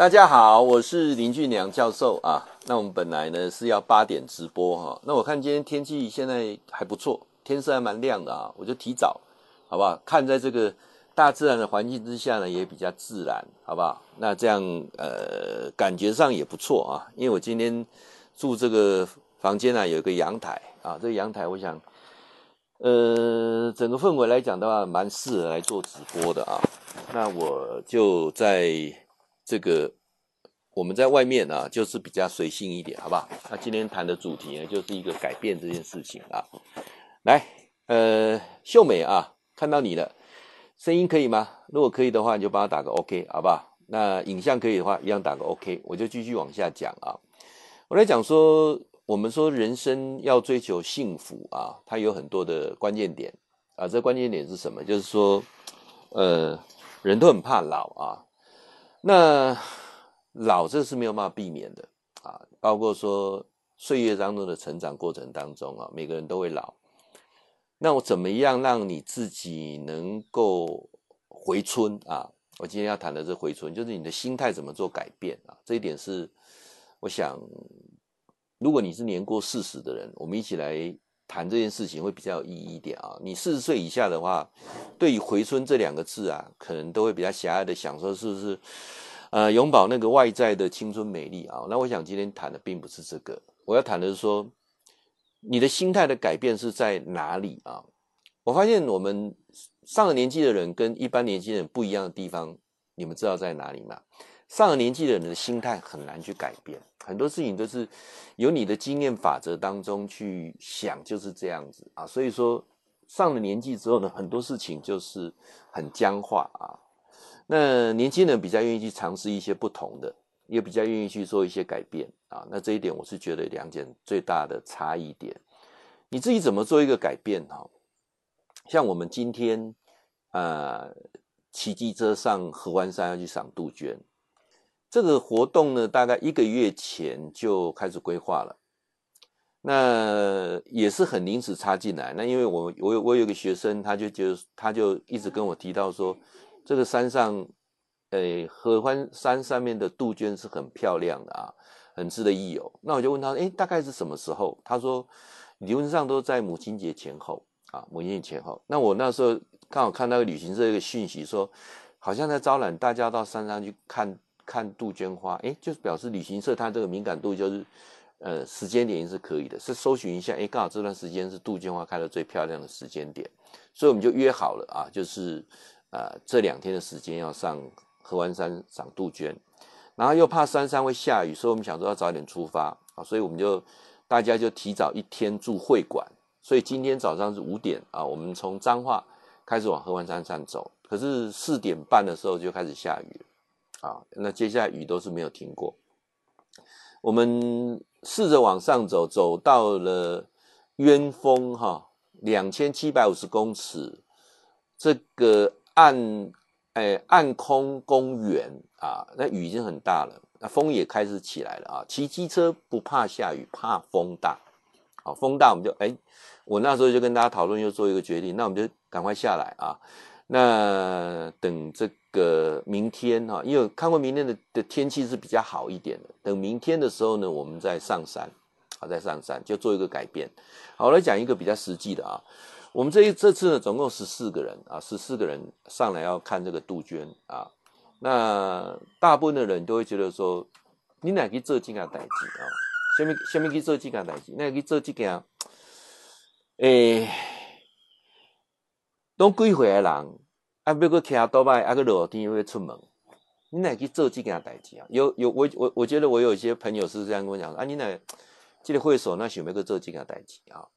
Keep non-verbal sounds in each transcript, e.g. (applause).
大家好，我是林俊良教授啊。那我们本来呢是要八点直播哈，那我看今天天气现在还不错，天色还蛮亮的啊，我就提早，好不好？看在这个大自然的环境之下呢，也比较自然，好不好？那这样呃，感觉上也不错啊。因为我今天住这个房间啊，有一个阳台啊，这个阳台我想，呃，整个氛围来讲的话，蛮适合来做直播的啊。那我就在这个我们在外面啊，就是比较随性一点，好不好？那今天谈的主题呢，就是一个改变这件事情啊。来，呃，秀美啊，看到你了，声音可以吗？如果可以的话，你就帮我打个 OK，好不好？那影像可以的话，一样打个 OK，我就继续往下讲啊。我来讲说，我们说人生要追求幸福啊，它有很多的关键点啊。这关键点是什么？就是说，呃。人都很怕老啊，那老这是没有办法避免的啊，包括说岁月当中的成长过程当中啊，每个人都会老。那我怎么样让你自己能够回春啊？我今天要谈的是回春，就是你的心态怎么做改变啊？这一点是我想，如果你是年过四十的人，我们一起来。谈这件事情会比较有意义一点啊！你四十岁以下的话，对于“回春”这两个字啊，可能都会比较狭隘的想说是不是呃永葆那个外在的青春美丽啊？那我想今天谈的并不是这个，我要谈的是说你的心态的改变是在哪里啊？我发现我们上了年纪的人跟一般年轻人不一样的地方，你们知道在哪里吗？上了年纪的人的心态很难去改变，很多事情都是由你的经验法则当中去想，就是这样子啊。所以说，上了年纪之后呢，很多事情就是很僵化啊。那年轻人比较愿意去尝试一些不同的，也比较愿意去做一些改变啊。那这一点我是觉得两件最大的差异点。你自己怎么做一个改变哈？像我们今天啊，骑机车上合欢山要去赏杜鹃。这个活动呢，大概一个月前就开始规划了，那也是很临时插进来。那因为我我有我有个学生，他就就他就一直跟我提到说，这个山上，诶，合欢山上面的杜鹃是很漂亮的啊，很值得一游。那我就问他，诶，大概是什么时候？他说，理论上都在母亲节前后啊，母亲节前后。那我那时候刚好看到旅行社一个讯息说，好像在招揽大家到山上去看。看杜鹃花，哎，就是表示旅行社它这个敏感度就是，呃，时间点是可以的，是搜寻一下，哎，刚好这段时间是杜鹃花开的最漂亮的时间点，所以我们就约好了啊，就是呃这两天的时间要上合欢山赏杜鹃，然后又怕山上会下雨，所以我们想说要早点出发啊，所以我们就大家就提早一天住会馆，所以今天早上是五点啊，我们从彰化开始往合欢山上走，可是四点半的时候就开始下雨。啊，那接下来雨都是没有停过。我们试着往上走，走到了鸢峰哈，两千七百五十公尺，这个暗哎暗空公园啊，那雨已经很大了，那风也开始起来了啊。骑机车不怕下雨，怕风大。好，风大我们就哎，我那时候就跟大家讨论，又做一个决定，那我们就赶快下来啊。那等这个明天哈，因为看过明天的的天气是比较好一点的。等明天的时候呢，我们再上山，好，再上山就做一个改变。好，我来讲一个比较实际的啊。我们这一这次呢，总共十四个人啊，十四个人上来要看这个杜鹃啊。那大部分的人都会觉得说，你哪去做这个代志啊？下面下面去做这个代志，那去做这个，诶、欸。都几回来人，啊，要搁骑多摆，啊，搁落天又要出门，你哪去做这件代志啊？有有，我我我觉得我有一些朋友是这样跟我讲，啊，你哪这个会所那想要搁做这件代志啊？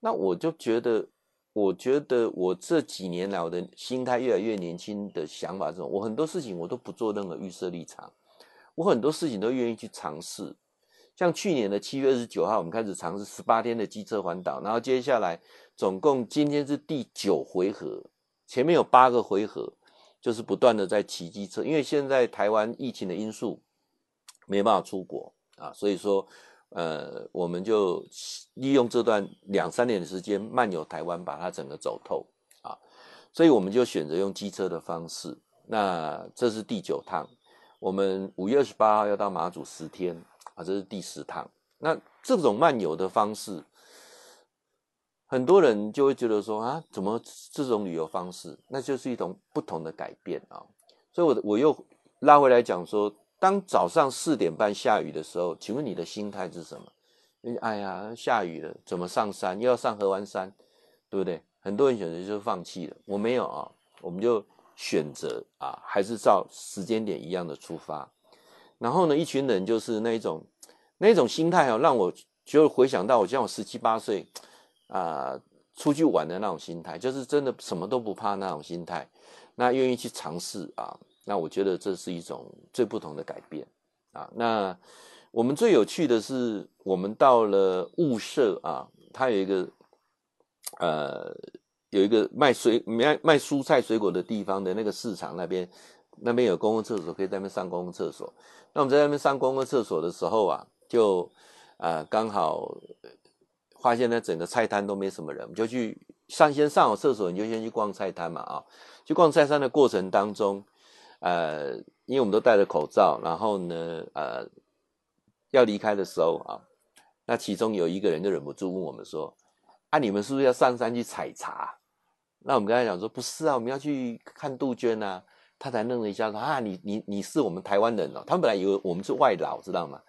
那我就觉得，我觉得我这几年来我的心态越来越年轻的想法这种，我很多事情我都不做任何预设立场，我很多事情都愿意去尝试。像去年的七月二十九号，我们开始尝试十八天的机车环岛，然后接下来。总共今天是第九回合，前面有八个回合，就是不断的在骑机车。因为现在台湾疫情的因素，没办法出国啊，所以说，呃，我们就利用这段两三年的时间漫游台湾，把它整个走透啊。所以我们就选择用机车的方式。那这是第九趟，我们五月二十八号要到马祖十天啊，这是第十趟。那这种漫游的方式，很多人就会觉得说啊，怎么这种旅游方式？那就是一种不同的改变啊。所以我，我我又拉回来讲说，当早上四点半下雨的时候，请问你的心态是什么？哎呀，下雨了，怎么上山？又要上合欢山，对不对？很多人选择就放弃了。我没有啊，我们就选择啊，还是照时间点一样的出发。然后呢，一群人就是那一种。那种心态哦，让我就回想到我像我十七八岁啊，出去玩的那种心态，就是真的什么都不怕那种心态，那愿意去尝试啊，那我觉得这是一种最不同的改变啊。那我们最有趣的是，我们到了物社啊，它有一个呃有一个卖水卖卖蔬菜水果的地方的那个市场那边，那边有公共厕所，可以在那边上公共厕所。那我们在那边上公共厕所的时候啊。就啊，刚好发现呢，整个菜摊都没什么人，我们就去上先上好厕所，你就先去逛菜摊嘛啊。去逛菜摊的过程当中，呃，因为我们都戴着口罩，然后呢，呃，要离开的时候啊，那其中有一个人就忍不住问我们说：“啊，你们是不是要上山去采茶？”那我们刚才讲说：“不是啊，我们要去看杜鹃啊。”他才愣了一下说：“啊，你你你是我们台湾人哦？”他们本来以为我们是外劳，知道吗？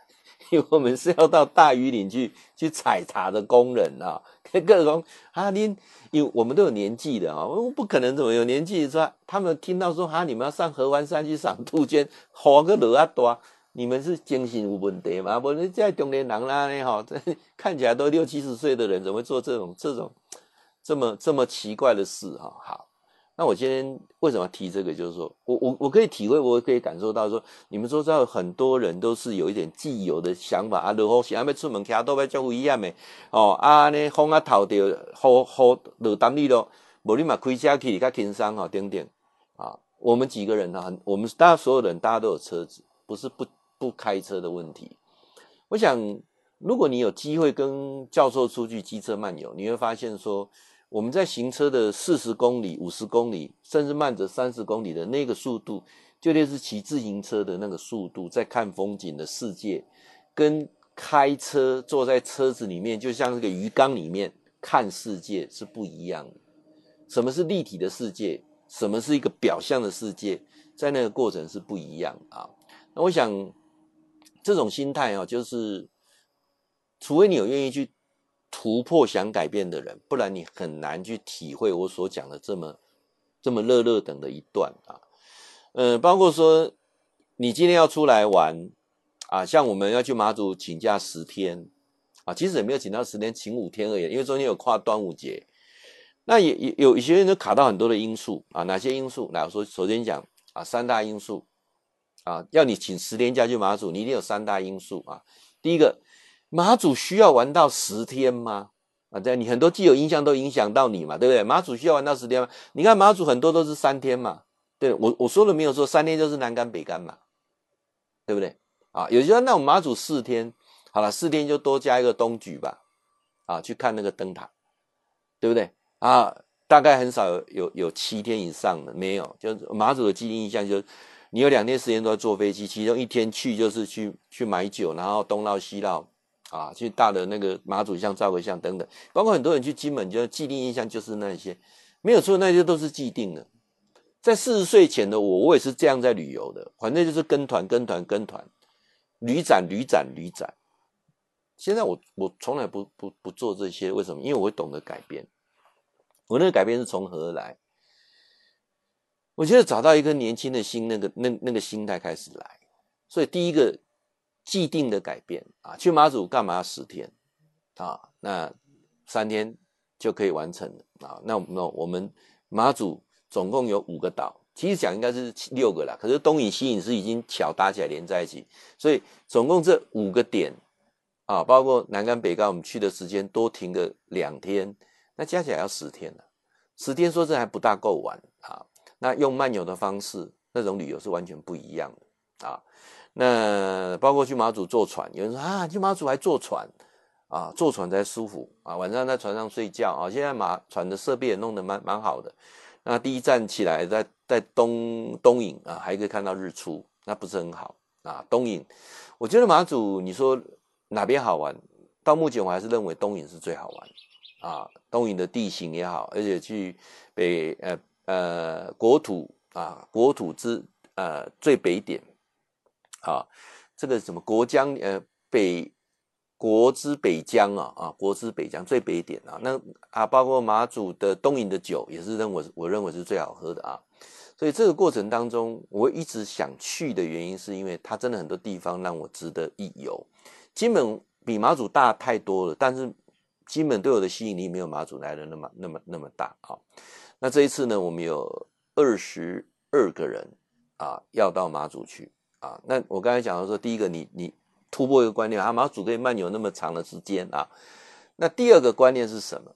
因为我们是要到大禹岭去去采茶的工人啊，各种啊，您因为我们都有年纪的啊，我不可能怎么有年纪说，他们听到说啊，你们要上合欢山去赏杜鹃，花个多啊多，你们是精神有问题吗？不是在中年人啦呢哈，看起来都六七十岁的人，怎么会做这种这种这么这么奇怪的事哈？好。那我今天为什么要提这个？就是说我我我可以体会，我可以感受到说，你们说知道很多人都是有一点既有的想法啊，落雨时还没出门，其他都要叫危险的哦啊，呢风啊透掉，雨雨落当你咯，无你嘛开车去较轻松哈，等等啊。我们几个人呢，我们大家所有人，大家都有车子，不是不不开车的问题。我想，如果你有机会跟教授出去机车漫游，你会发现说。我们在行车的四十公里、五十公里，甚至慢则三十公里的那个速度，就类似骑自行车的那个速度，在看风景的世界，跟开车坐在车子里面，就像这个鱼缸里面看世界是不一样的。什么是立体的世界？什么是一个表象的世界？在那个过程是不一样啊。那我想，这种心态啊，就是除非你有愿意去。突破想改变的人，不然你很难去体会我所讲的这么这么热热等的一段啊。嗯，包括说你今天要出来玩啊，像我们要去马祖请假十天啊，其实也没有请到十天，请五天而已，因为中间有跨端午节。那也也有一些人都卡到很多的因素啊，哪些因素？来，我说首先讲啊，三大因素啊，要你请十天假去马祖，你一定有三大因素啊。第一个。马祖需要玩到十天吗？啊，这样你很多既有印象都影响到你嘛，对不对？马祖需要玩到十天吗？你看马祖很多都是三天嘛，对，我我说了没有说三天就是南竿北竿嘛，对不对？啊，有些人那我们马祖四天，好了，四天就多加一个东莒吧，啊，去看那个灯塔，对不对？啊，大概很少有有有七天以上的，没有，就是马祖的既定印象就是你有两天时间都在坐飞机，其中一天去就是去去买酒，然后东绕西绕。啊，去大的那个马祖像照个相等等，包括很多人去金门，就既定印象就是那些，没有错，那些都是既定的。在四十岁前的我，我也是这样在旅游的，反正就是跟团、跟团、跟团，旅展、旅展、旅展。现在我我从来不不不做这些，为什么？因为我会懂得改变。我那个改变是从何而来？我觉得找到一个年轻的心，那个那那个心态开始来。所以第一个。既定的改变啊，去马祖干嘛要十天啊？那三天就可以完成了啊。那那我们马祖总共有五个岛，其实讲应该是六个啦。可是东引西引是已经巧搭起来连在一起，所以总共这五个点啊，包括南竿北竿，我们去的时间多停个两天，那加起来要十天了。十天说这还不大够玩啊。那用漫游的方式，那种旅游是完全不一样的啊。那包括去马祖坐船，有人说啊，去马祖还坐船啊，坐船才舒服啊，晚上在船上睡觉啊。现在马船的设备也弄得蛮蛮好的。那第一站起来在在东东引啊，还可以看到日出那不是很好啊。东引，我觉得马祖你说哪边好玩？到目前我还是认为东引是最好玩啊。东引的地形也好，而且去北呃呃国土啊国土之呃最北点啊，这个什么国江呃北。国之北疆啊啊，国之北疆最北点啊，那啊，包括马祖的东引的酒也是认为我认为是最好喝的啊，所以这个过程当中，我一直想去的原因，是因为它真的很多地方让我值得一游。金门比马祖大太多了，但是金门对我的吸引力没有马祖来的那么那么那么大啊。那这一次呢，我们有二十二个人啊，要到马祖去啊。那我刚才讲的说，第一个你你。突破一个观念，啊，马祖可以漫游那么长的时间啊。那第二个观念是什么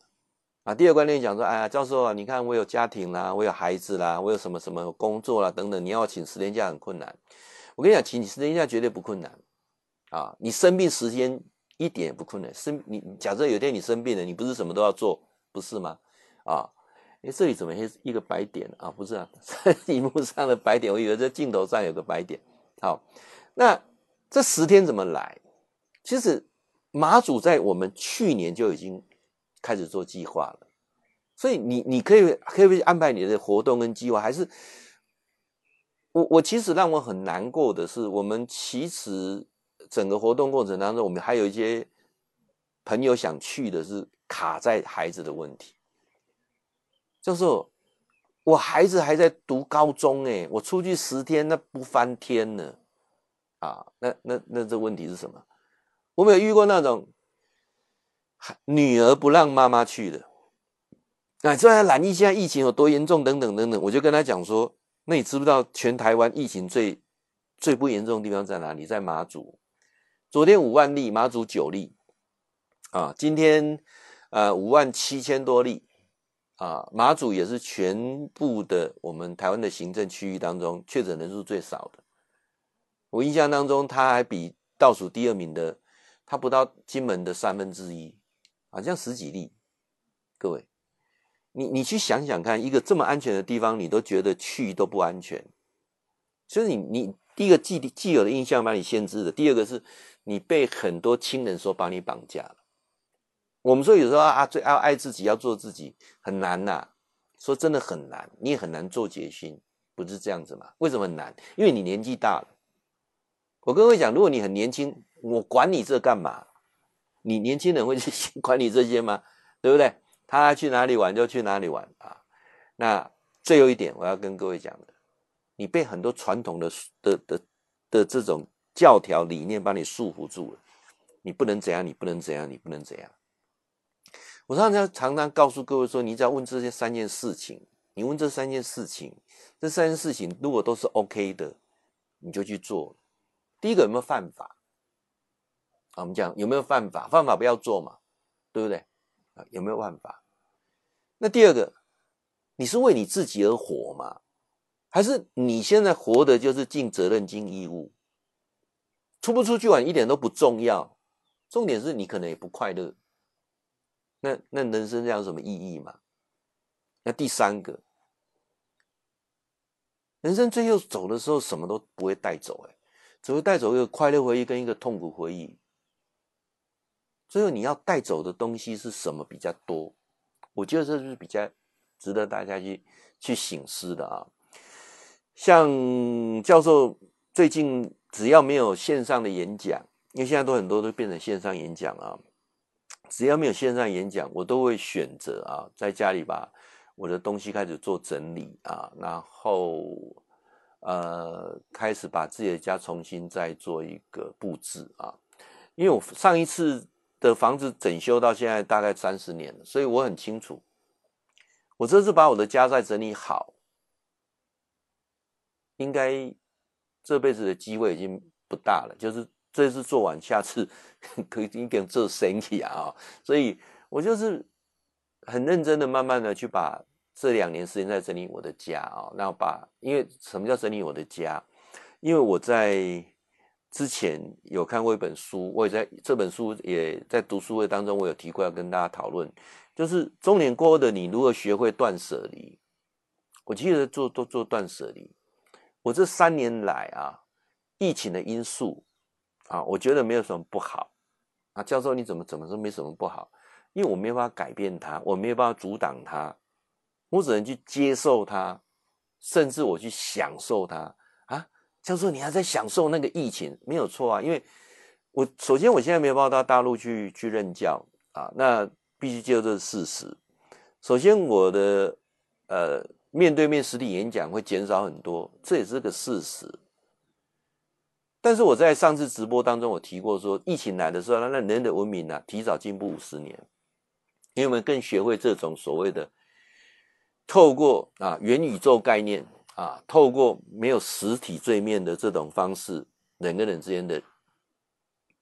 啊？第二个观念讲说，哎呀，教授啊，你看我有家庭啦，我有孩子啦，我有什么什么工作啦等等，你要请十天假很困难。我跟你讲，请你十天假绝对不困难啊！你生病时间一点也不困难。生你假设有天你生病了，你不是什么都要做，不是吗？啊，哎，这里怎么一个白点啊？不是啊，在荧幕上的白点，我以为在镜头上有个白点。好，那。这十天怎么来？其实马祖在我们去年就已经开始做计划了，所以你你可以可以安排你的活动跟计划。还是我我其实让我很难过的是，我们其实整个活动过程当中，我们还有一些朋友想去的是卡在孩子的问题，就是我孩子还在读高中诶，我出去十天那不翻天了。啊，那那那这问题是什么？我没有遇过那种女儿不让妈妈去的。啊，这还染疫，现在疫情有多严重？等等等等，我就跟他讲说，那你知不知道全台湾疫情最最不严重的地方在哪里？在马祖。昨天五万例，马祖九例。啊，今天呃五万七千多例。啊，马祖也是全部的我们台湾的行政区域当中确诊人数最少的。我印象当中，他还比倒数第二名的，他不到金门的三分之一，好像十几例。各位，你你去想想看，一个这么安全的地方，你都觉得去都不安全，所以你你第一个既既有的印象把你限制了，第二个是你被很多亲人说把你绑架了。我们说有时候啊，最要爱自己，要做自己，很难呐、说真的很难，你也很难做决心，不是这样子吗？为什么很难？因为你年纪大了。我跟各位讲，如果你很年轻，我管你这干嘛？你年轻人会去 (laughs) 管你这些吗？对不对？他去哪里玩就去哪里玩啊。那最后一点，我要跟各位讲的，你被很多传统的的的的这种教条理念把你束缚住了。你不能怎样，你不能怎样，你不能怎样。我常常常常告诉各位说，你只要问这些三件事情，你问这三件事情，这三件事情如果都是 OK 的，你就去做。第一个有没有犯法？啊，我们讲有没有犯法？犯法不要做嘛，对不对？啊，有没有犯法？那第二个，你是为你自己而活吗？还是你现在活的就是尽责任、尽义务？出不出去玩一点都不重要，重点是你可能也不快乐。那那人生这样有什么意义吗？那第三个，人生最后走的时候，什么都不会带走，哎。只会带走一个快乐回忆跟一个痛苦回忆。最后你要带走的东西是什么比较多？我觉得这是比较值得大家去去醒思的啊。像教授最近只要没有线上的演讲，因为现在都很多都变成线上演讲啊，只要没有线上演讲，我都会选择啊，在家里把我的东西开始做整理啊，然后。呃，开始把自己的家重新再做一个布置啊，因为我上一次的房子整修到现在大概三十年了，所以我很清楚，我这次把我的家再整理好，应该这辈子的机会已经不大了。就是这次做完，下次 (laughs) 可以一点做生意啊，所以我就是很认真的，慢慢的去把。这两年时间在整理我的家啊，那把因为什么叫整理我的家？因为我在之前有看过一本书，我也在这本书也在读书会当中，我有提过要跟大家讨论，就是中年过后的你如何学会断舍离。我记得做都做断舍离。我这三年来啊，疫情的因素啊，我觉得没有什么不好啊。教授你怎么怎么说没什么不好？因为我没有办法改变它，我没有办法阻挡它，我只能去接受它，甚至我去享受它啊。教授你还在享受那个疫情，没有错啊。因为我首先我现在没有办法到大陆去去任教啊，那必须接受这个事实。首先我的呃。面对面实体演讲会减少很多，这也是个事实。但是我在上次直播当中，我提过说，疫情来的时候，那人的文明啊，提早进步五十年，因为我们更学会这种所谓的透过啊元宇宙概念啊，透过没有实体对面的这种方式，人跟人之间的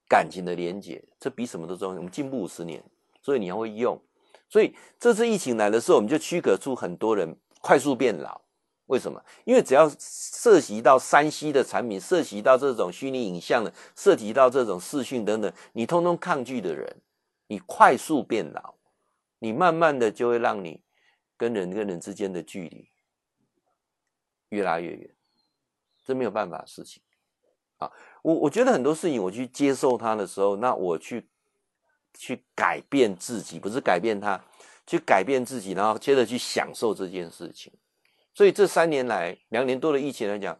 感情的连接，这比什么都重要。我们进步五十年，所以你要会用。所以这次疫情来的时候，我们就驱隔出很多人。快速变老，为什么？因为只要涉及到 3C 的产品，涉及到这种虚拟影像的，涉及到这种视讯等等，你通通抗拒的人，你快速变老，你慢慢的就会让你跟人跟人之间的距离越拉越远，这没有办法的事情啊。我我觉得很多事情我去接受它的时候，那我去去改变自己，不是改变它。去改变自己，然后接着去享受这件事情。所以这三年来，两年多的疫情来讲，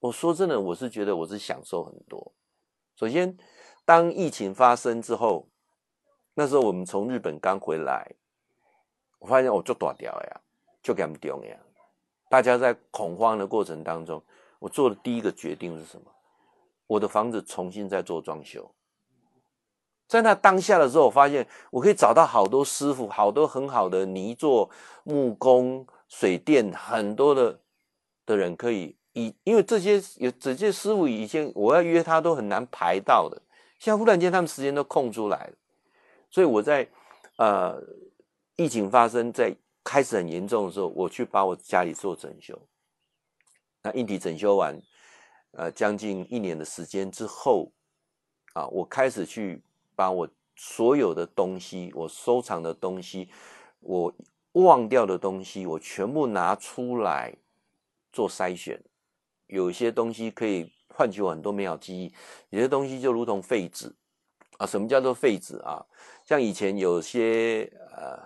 我说真的，我是觉得我是享受很多。首先，当疫情发生之后，那时候我们从日本刚回来，我发现我就大条呀，就给他们丢呀。大家在恐慌的过程当中，我做的第一个决定是什么？我的房子重新再做装修。在那当下的时候，我发现我可以找到好多师傅，好多很好的泥作、木工、水电，很多的的人可以以，因为这些有这些师傅以前我要约他都很难排到的，现在忽然间他们时间都空出来了，所以我在呃疫情发生在开始很严重的时候，我去把我家里做整修，那硬体整修完，呃将近一年的时间之后，啊，我开始去。把我所有的东西，我收藏的东西，我忘掉的东西，我全部拿出来做筛选。有些东西可以唤起我很多美好记忆，有些东西就如同废纸啊。什么叫做废纸啊？像以前有些呃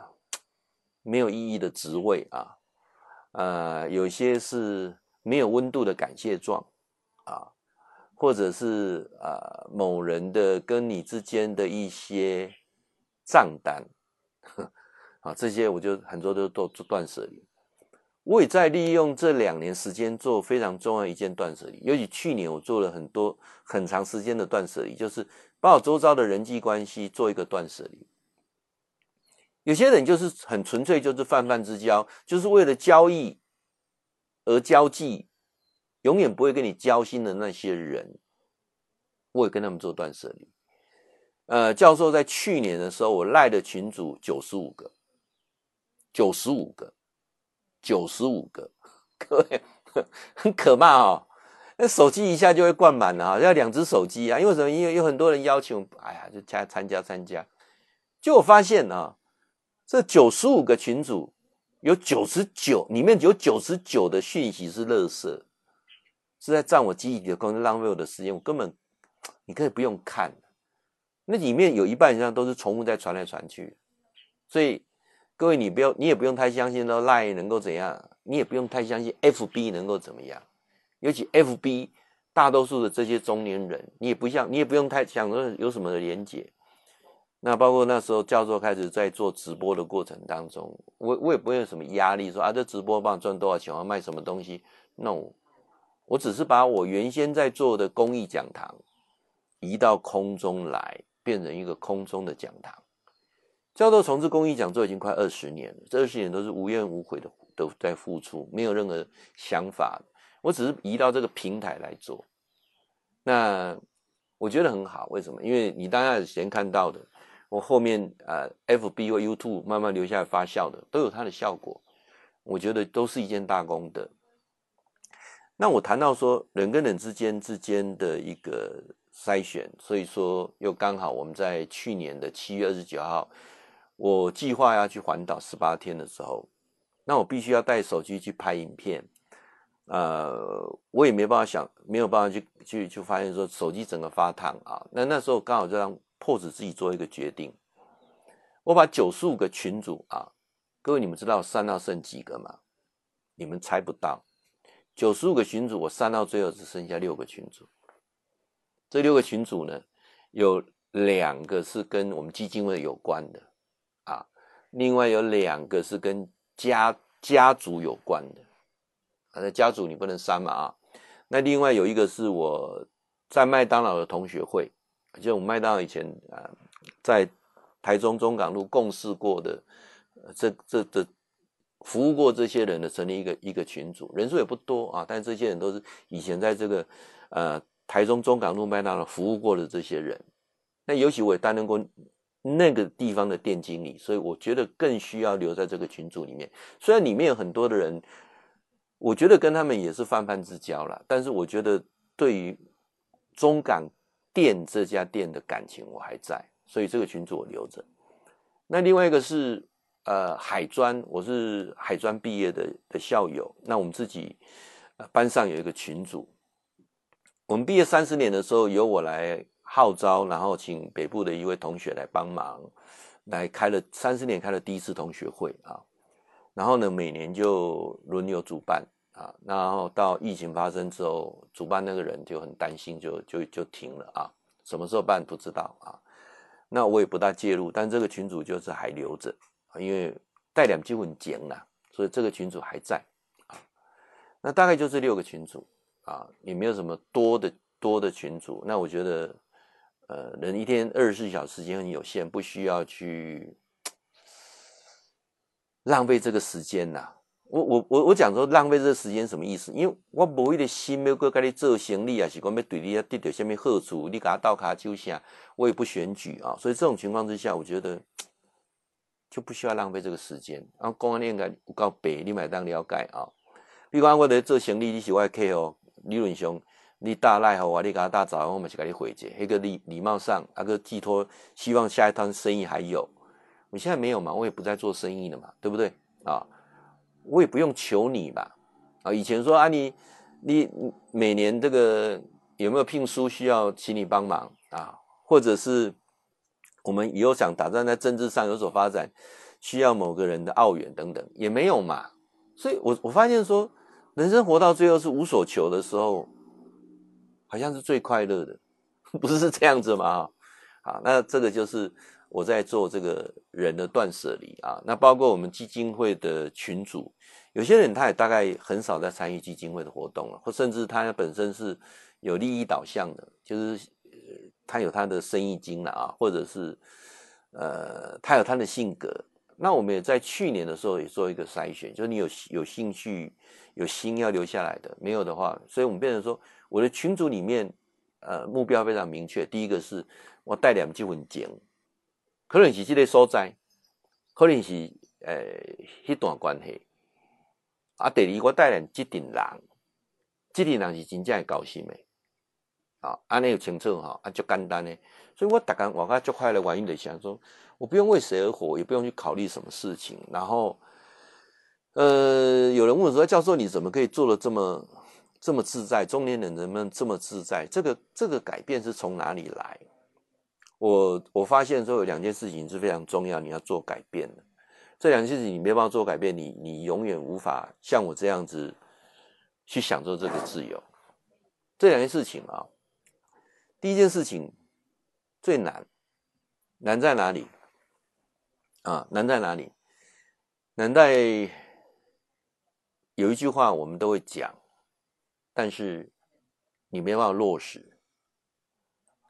没有意义的职位啊，呃，有些是没有温度的感谢状啊。或者是、呃，某人的跟你之间的一些账单，呵啊，这些我就很多都都做断舍离。我也在利用这两年时间做非常重要一件断舍离，尤其去年我做了很多很长时间的断舍离，就是把我周遭的人际关系做一个断舍离。有些人就是很纯粹，就是泛泛之交，就是为了交易而交际。永远不会跟你交心的那些人，我也跟他们做断舍离。呃，教授在去年的时候，我赖的群组九十五个，九十五个，九十五个，各位很可怕哦。那手机一下就会灌满了啊，要两只手机啊。因为什么？因为有很多人要求，哎呀，就加参加参加。就我发现啊，这九十五个群组有九十九，里面有九十九的讯息是垃圾。是在占我记忆里的空间，浪费我的时间。我根本，你可以不用看，那里面有一半以上都是重复在传来传去。所以各位，你不要，你也不用太相信说 Line 能够怎样，你也不用太相信 FB 能够怎么样。尤其 FB 大多数的这些中年人，你也不像，你也不用太想说有什么的连结。那包括那时候教授开始在做直播的过程当中，我我也不会有什么压力说，啊，这直播帮我赚多少钱，我要卖什么东西？No。我只是把我原先在做的公益讲堂移到空中来，变成一个空中的讲堂。教授从事公益讲座已经快二十年了，这二十年都是无怨无悔的都在付出，没有任何想法。我只是移到这个平台来做，那我觉得很好。为什么？因为你大家以前看到的，我后面呃，F B 或 U two 慢慢留下来发酵的，都有它的效果。我觉得都是一件大功德。那我谈到说人跟人之间之间的一个筛选，所以说又刚好我们在去年的七月二十九号，我计划要去环岛十八天的时候，那我必须要带手机去拍影片，呃，我也没办法想，没有办法去去去发现说手机整个发烫啊。那那时候刚好就让迫使自己做一个决定，我把九十五个群组啊，各位你们知道删到剩几个吗？你们猜不到，九十五个群组我删到最后只剩下六个群组。这六个群组呢，有两个是跟我们基金会有关的，另外有两个是跟家家族有关的，啊，那家族你不能删嘛啊。那另外有一个是我在麦当劳的同学会，就我们麦当劳以前啊，在台中中港路共事过的，这这这服务过这些人的，成立一个一个群组，人数也不多啊，但这些人都是以前在这个呃。台中中港路麦当劳服务过的这些人，那尤其我也担任过那个地方的店经理，所以我觉得更需要留在这个群组里面。虽然里面有很多的人，我觉得跟他们也是泛泛之交啦，但是我觉得对于中港店这家店的感情我还在，所以这个群组我留着。那另外一个是呃海专，我是海专毕业的的校友，那我们自己班上有一个群组。我们毕业三十年的时候，由我来号召，然后请北部的一位同学来帮忙，来开了三十年，开了第一次同学会啊。然后呢，每年就轮流主办啊。然后到疫情发生之后，主办那个人就很担心就，就就停了啊。什么时候办不知道啊。那我也不大介入，但这个群组就是还留着，因为带两句很简了，所以这个群组还在啊。那大概就这六个群组。啊，也没有什么多的多的群组，那我觉得，呃，人一天二十四小时时间很有限，不需要去浪费这个时间呐。我我我我讲说浪费这个时间什么意思？因为我无一个心要搁跟你做生意啊，是讲要对你要得到什么好处，你给他倒卡就下，我也不选举啊。所以这种情况之下，我觉得就不需要浪费这个时间。然后公安应该有够白，你买当了解啊。比如讲我在做生意，你是我的客户。理论上，你大赖好啊，你给他大早，我们是给你回绝。一个礼礼貌上，那个寄托，希望下一趟生意还有。我现在没有嘛，我也不再做生意了嘛，对不对啊？我也不用求你嘛。啊，以前说啊你，你每年这个有没有聘书需要请你帮忙啊？或者是我们以后想打算在政治上有所发展，需要某个人的奥援等等，也没有嘛。所以我我发现说。人生活到最后是无所求的时候，好像是最快乐的，(laughs) 不是这样子吗？啊，那这个就是我在做这个人的断舍离啊。那包括我们基金会的群组，有些人他也大概很少在参与基金会的活动了，或甚至他本身是有利益导向的，就是他有他的生意经了啊，或者是呃，他有他的性格。那我们也在去年的时候也做一个筛选，就是你有有兴趣。有心要留下来的，没有的话，所以我们变成说，我的群组里面，呃，目标非常明确。第一个是我带两句文件，可能是这个所在，可能是呃一段关系。啊，第二我带两这群人，这群人是真正的高兴的，啊，安尼有清楚哈，啊，就简单的。所以我大概我刚就快乐原因的想说，我不用为谁而活，也不用去考虑什么事情，然后。呃，有人问说：“教授，你怎么可以做得这么这么自在？中年人能不能这么自在？这个这个改变是从哪里来？”我我发现说有两件事情是非常重要，你要做改变的。这两件事情你没办法做改变，你你永远无法像我这样子去享受这个自由。这两件事情啊，第一件事情最难，难在哪里？啊，难在哪里？难在。有一句话我们都会讲，但是你没办法落实。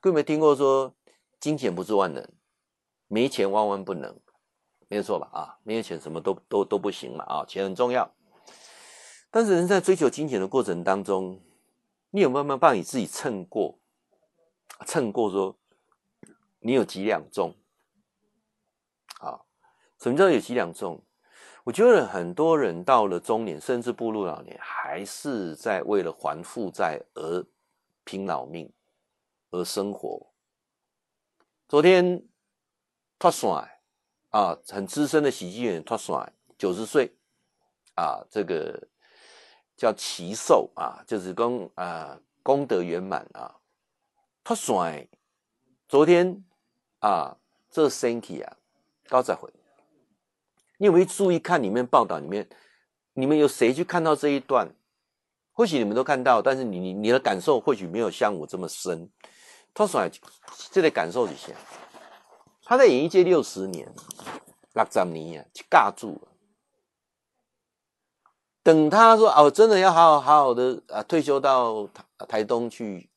各位没听过说，金钱不是万能，没钱万万不能，没错吧？啊，没有钱什么都都都不行嘛！啊，钱很重要。但是人在追求金钱的过程当中，你有没有办法帮你自己称过？称过说你有几两重？啊，什么叫有几两重？我觉得很多人到了中年，甚至步入老年，还是在为了还负债而拼老命，而生活。昨天脱帅啊，很资深的喜剧演员脱帅，九十岁啊，这个叫奇寿啊，就是讲啊，功德圆满啊，他帅，昨天啊，这身体啊，高再回，你有没有注意看里面报道里面，你们有谁去看到这一段？或许你们都看到，但是你你你的感受或许没有像我这么深。他说，这得感受一下，他在演艺界六十年，六十年啊，去尬住了。等他说哦，真的要好好好好的啊，退休到台台东去。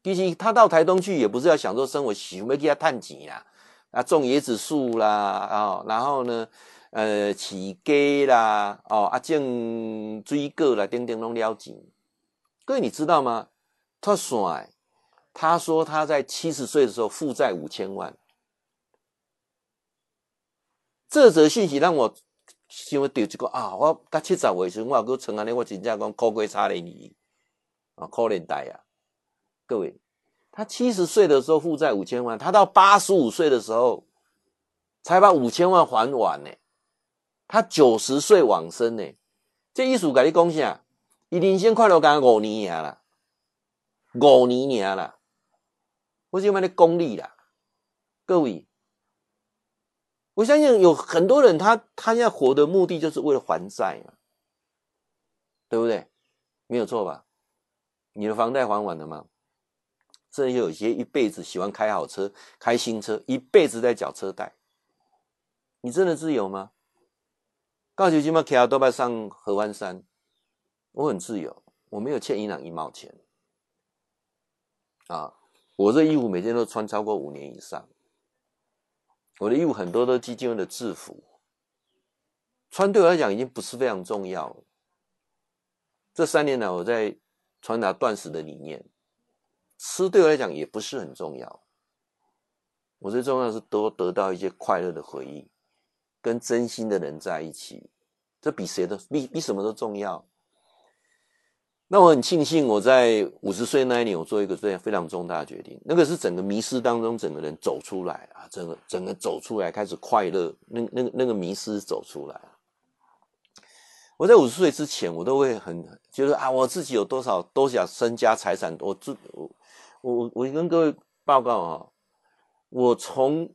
毕竟他到台东去也不是要享受生活，喜欢给他探钱啦，啊，种椰子树啦，啊，然后呢，呃，起鸡啦，哦，啊，种水果啦，等等拢了钱。各位你知道吗？他帅，他说他在七十岁的时候负债五千万。这则信息让我。想要丢一个啊！我到七十岁时，我还曾安尼，我真正讲苦过差了你啊，可怜呆呀！各位，他七十岁的时候负债五千万，他到八十五岁的时候才把五千万还完呢。他九十岁往生呢，这意思跟你讲啥？伊人生快乐刚五年尔啦，五年尔啦，我就问你功利啦，各位。我相信有很多人他，他他要活的目的就是为了还债嘛，对不对？没有错吧？你的房贷还完了吗？甚至有些一辈子喜欢开好车、开新车，一辈子在缴车贷，你真的自由吗？告诉你们，开都拜上合欢山，我很自由，我没有欠银行一毛钱啊！我这衣服每天都穿超过五年以上。我的衣服很多都基金会的制服，穿对我来讲已经不是非常重要了。这三年来，我在传达断食的理念，吃对我来讲也不是很重要。我最重要的是多得到一些快乐的回忆，跟真心的人在一起，这比谁都比比什么都重要。那我很庆幸，我在五十岁那一年，我做一个非常非常重大的决定。那个是整个迷失当中，整个人走出来啊，整个整个走出来，开始快乐。那那个那个迷失走出来。我在五十岁之前，我都会很觉得啊，我自己有多少多少身家财产，我自我我我跟各位报告啊，我从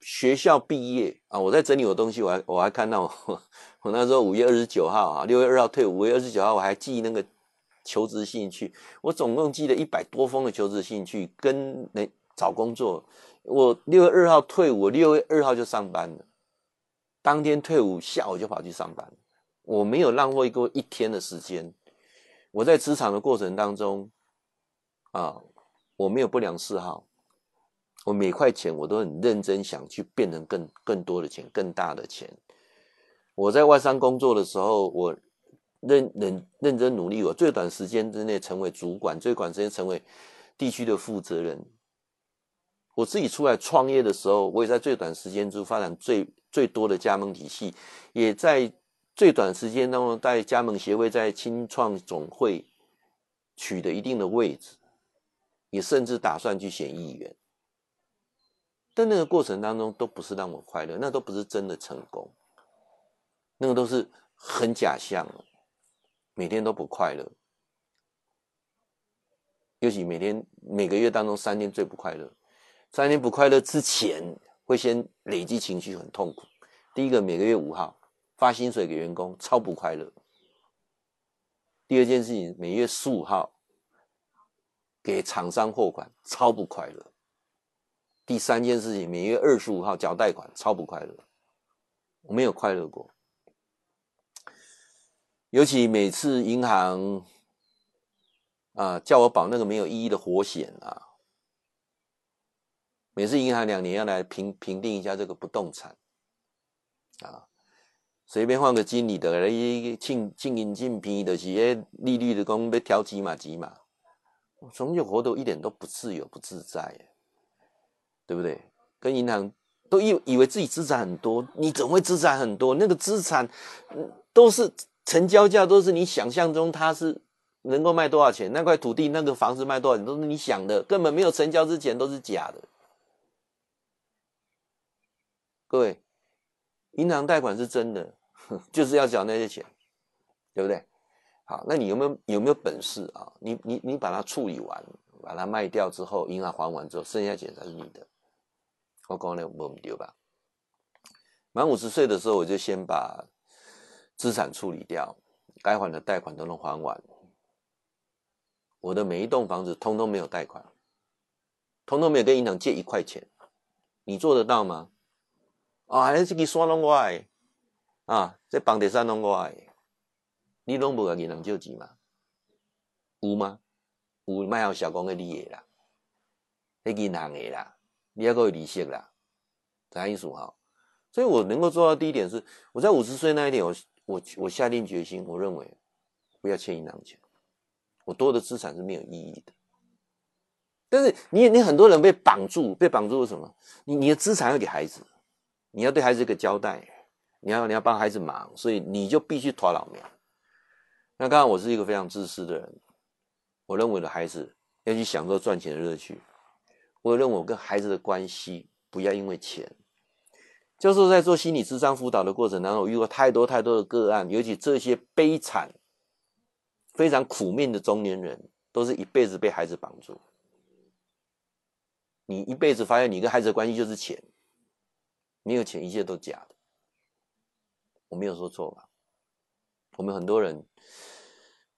学校毕业啊，我在整理我东西，我还我还看到我。我那时候五月二十九号啊，六月二号退伍，五月二十九号我还寄那个求职信去，我总共寄了一百多封的求职信去跟那找工作。我六月二号退伍，六月二号就上班了，当天退伍下午就跑去上班，我没有浪费过一天的时间。我在职场的过程当中啊，我没有不良嗜好，我每块钱我都很认真想去变成更更多的钱，更大的钱。我在外商工作的时候，我认认认真努力，我最短时间之内成为主管，最短时间成为地区的负责人。我自己出来创业的时候，我也在最短时间中发展最最多的加盟体系，也在最短时间当中在加盟协会、在清创总会取得一定的位置，你甚至打算去选议员。但那个过程当中都不是让我快乐，那都不是真的成功。那个都是很假象，每天都不快乐，尤其每天每个月当中三天最不快乐，三天不快乐之前会先累积情绪很痛苦。第一个每个月五号发薪水给员工超不快乐，第二件事情每月十五号给厂商货款超不快乐，第三件事情每月二十五号缴贷款超不快乐，我没有快乐过。尤其每次银行啊叫我保那个没有意义的活险啊，每次银行两年要来评评定一下这个不动产啊，随便换个经理的来一进进银进平的企业利率的工被调几码几码，从就活得一点都不自由不自在，对不对？跟银行都以以为自己资产很多，你怎么会资产很多？那个资产都是。成交价都是你想象中，它是能够卖多少钱？那块土地、那个房子卖多少钱，都是你想的，根本没有成交之前都是假的。各位，银行贷款是真的，(laughs) 就是要缴那些钱，对不对？好，那你有没有有没有本事啊？你你你把它处理完，把它卖掉之后，银行还完之后，剩下钱才是你的。我讲的不对吧？满五十岁的时候，我就先把资产处理掉，该还的贷款都能还完。我的每一栋房子通通没有贷款，通通没有跟银行借一块钱。你做得到吗？啊，这个山拢我的啊，这房地产拢我的，你拢无甲银行借钱吗？有吗？有，卖好小公给你的啦，那银行的啦，你还够有利息啦，啥意思哈？所以我能够做到第一点是，我在五十岁那一天，我我我下定决心，我认为不要欠银行钱，我多的资产是没有意义的。但是你你很多人被绑住，被绑住是什么？你你的资产要给孩子，你要对孩子一个交代，你要你要帮孩子忙，所以你就必须拖老苗。那刚刚我是一个非常自私的人，我认为我的孩子要去享受赚钱的乐趣，我认为我跟孩子的关系不要因为钱。教授在做心理咨商辅导的过程当中，我遇过太多太多的个案，尤其这些悲惨、非常苦命的中年人，都是一辈子被孩子绑住。你一辈子发现你跟孩子的关系就是钱，没有钱一切都假的。我没有说错吧？我们很多人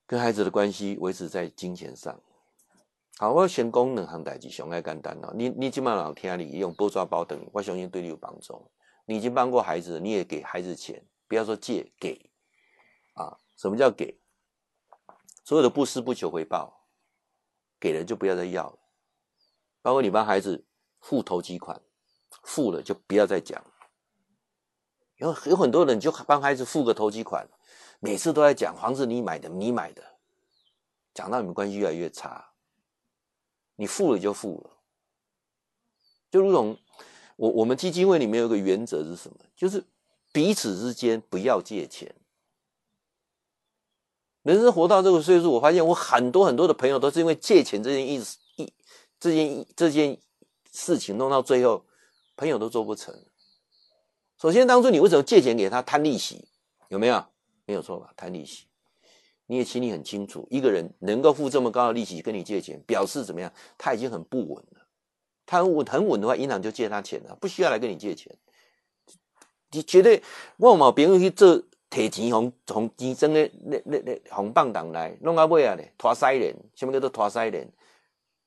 跟孩子的关系维持在金钱上。好，我先讲两项代志，上爱简单哦。你你今晚老听你用波抓包等，我相信对你有帮助。你已经帮过孩子，你也给孩子钱，不要说借给，啊，什么叫给？所有的布施不求回报，给了就不要再要了。包括你帮孩子付头期款，付了就不要再讲。有有很多人就帮孩子付个头期款，每次都在讲房子你买的，你买的，讲到你们关系越来越差。你付了就付了，就如同。我我们基金会里面有个原则是什么？就是彼此之间不要借钱。人生活到这个岁数，我发现我很多很多的朋友都是因为借钱这件意思一这件这件事情弄到最后，朋友都做不成。首先，当初你为什么借钱给他贪利息？有没有？没有错吧？谈利息，你也心里很清楚，一个人能够付这么高的利息跟你借钱，表示怎么样？他已经很不稳了。他很稳很稳的话，银行就借他钱了，不需要来跟你借钱。你绝对我冇别人去做提钱红红钱庄的那那那红棒党来弄到尾啊咧，拖塞人，什么叫做拖塞人？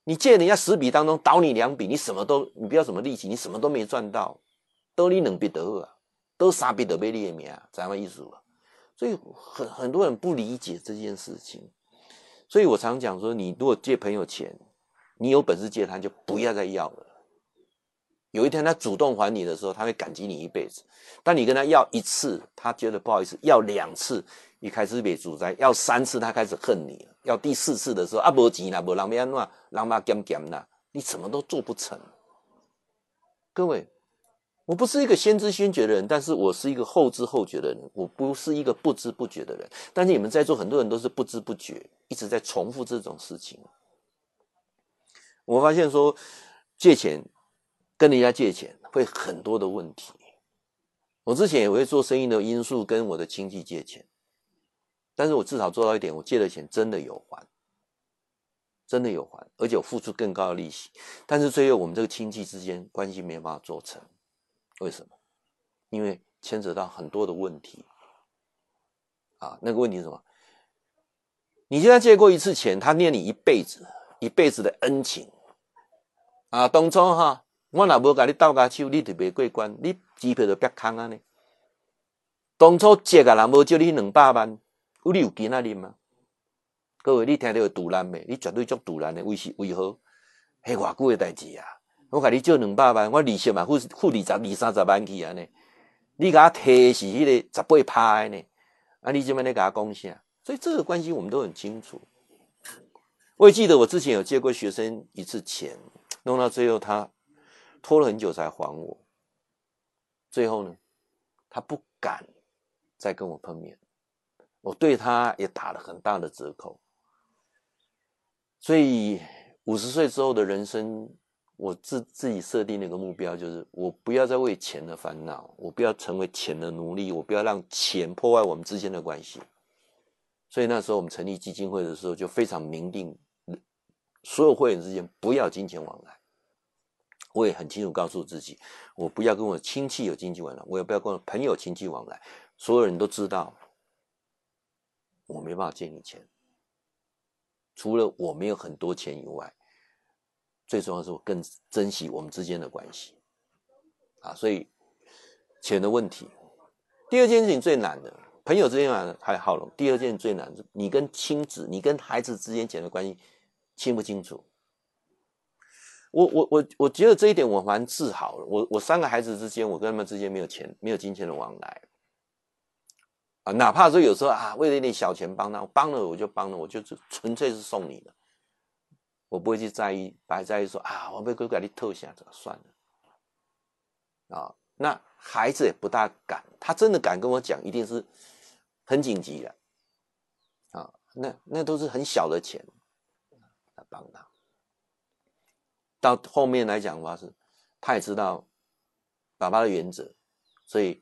你借人家十笔当中倒你两笔，你什么都你不要什么利息，你什么都没赚到，都你两笔得啊，都三笔得被你的名，知道意思吧？所以很很多人不理解这件事情，所以我常讲说，你如果借朋友钱。你有本事借他，就不要再要了。有一天他主动还你的时候，他会感激你一辈子。当你跟他要一次，他觉得不好意思；要两次，你开始被主宰；要三次，他开始恨你了；要第四次的时候，啊，没钱啦，没人要安怎，人嘛减减啦，你什么都做不成。各位，我不是一个先知先觉的人，但是我是一个后知后觉的人。我不是一个不知不觉的人，但是你们在座很多人都是不知不觉，一直在重复这种事情。我发现说，借钱跟人家借钱会很多的问题。我之前也会做生意的因素跟我的亲戚借钱，但是我至少做到一点，我借的钱真的有还，真的有还，而且我付出更高的利息。但是最后我们这个亲戚之间关系没有办法做成，为什么？因为牵扯到很多的问题。啊，那个问题是什么？你现在借过一次钱，他念你一辈子，一辈子的恩情。啊，当初哈，我若无甲你斗下手，你就袂过关，你机票就别空啊呢。当初借个人无借你两百万，有你有今仔日吗？各位，你听到有赌烂没？你绝对足赌烂的，为是为何？迄偌久的代志啊！我甲你借两百万，我利息嘛付付二十二三十万去啊呢。你甲我提是迄个十八趴的呢，啊，你怎么咧甲我讲啥？所以这个关系我们都很清楚。我也记得我之前有借过学生一次钱。弄到最后，他拖了很久才还我。最后呢，他不敢再跟我碰面，我对他也打了很大的折扣。所以五十岁之后的人生，我自自己设定了一个目标，就是我不要再为钱的烦恼，我不要成为钱的奴隶，我不要让钱破坏我们之间的关系。所以那时候我们成立基金会的时候，就非常明定，所有会员之间不要金钱往来。我也很清楚告诉自己，我不要跟我亲戚有经济往来，我也不要跟我朋友亲戚往来。所有人都知道，我没办法借你钱。除了我没有很多钱以外，最重要是我更珍惜我们之间的关系。啊，所以钱的问题，第二件事情最难的。朋友之间还还好了，第二件最难是，你跟亲子、你跟孩子之间钱的关系清不清楚？我我我我觉得这一点我蛮自豪的。我我三个孩子之间，我跟他们之间没有钱、没有金钱的往来啊，哪怕说有时候啊，为了一点小钱帮他，帮了我就帮了，我就纯粹是送你的，我不会去在意，白在意说啊，我被哥哥给你偷下，这算了啊。那孩子也不大敢，他真的敢跟我讲，一定是。很紧急的，啊，那那都是很小的钱，来帮他。到后面来讲的话是，他也知道爸爸的原则，所以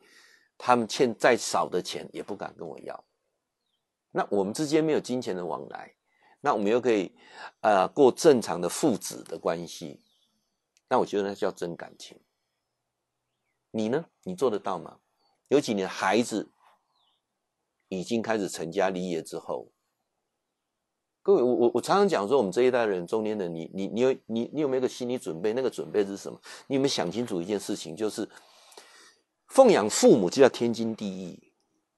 他们欠再少的钱也不敢跟我要。那我们之间没有金钱的往来，那我们又可以呃过正常的父子的关系，那我觉得那叫真感情。你呢？你做得到吗？尤其你的孩子。已经开始成家立业之后，各位，我我我常常讲说，我们这一代人，中年人，你你你有你你有没有个心理准备？那个准备是什么？你有没有想清楚一件事情？就是奉养父母就叫天经地义，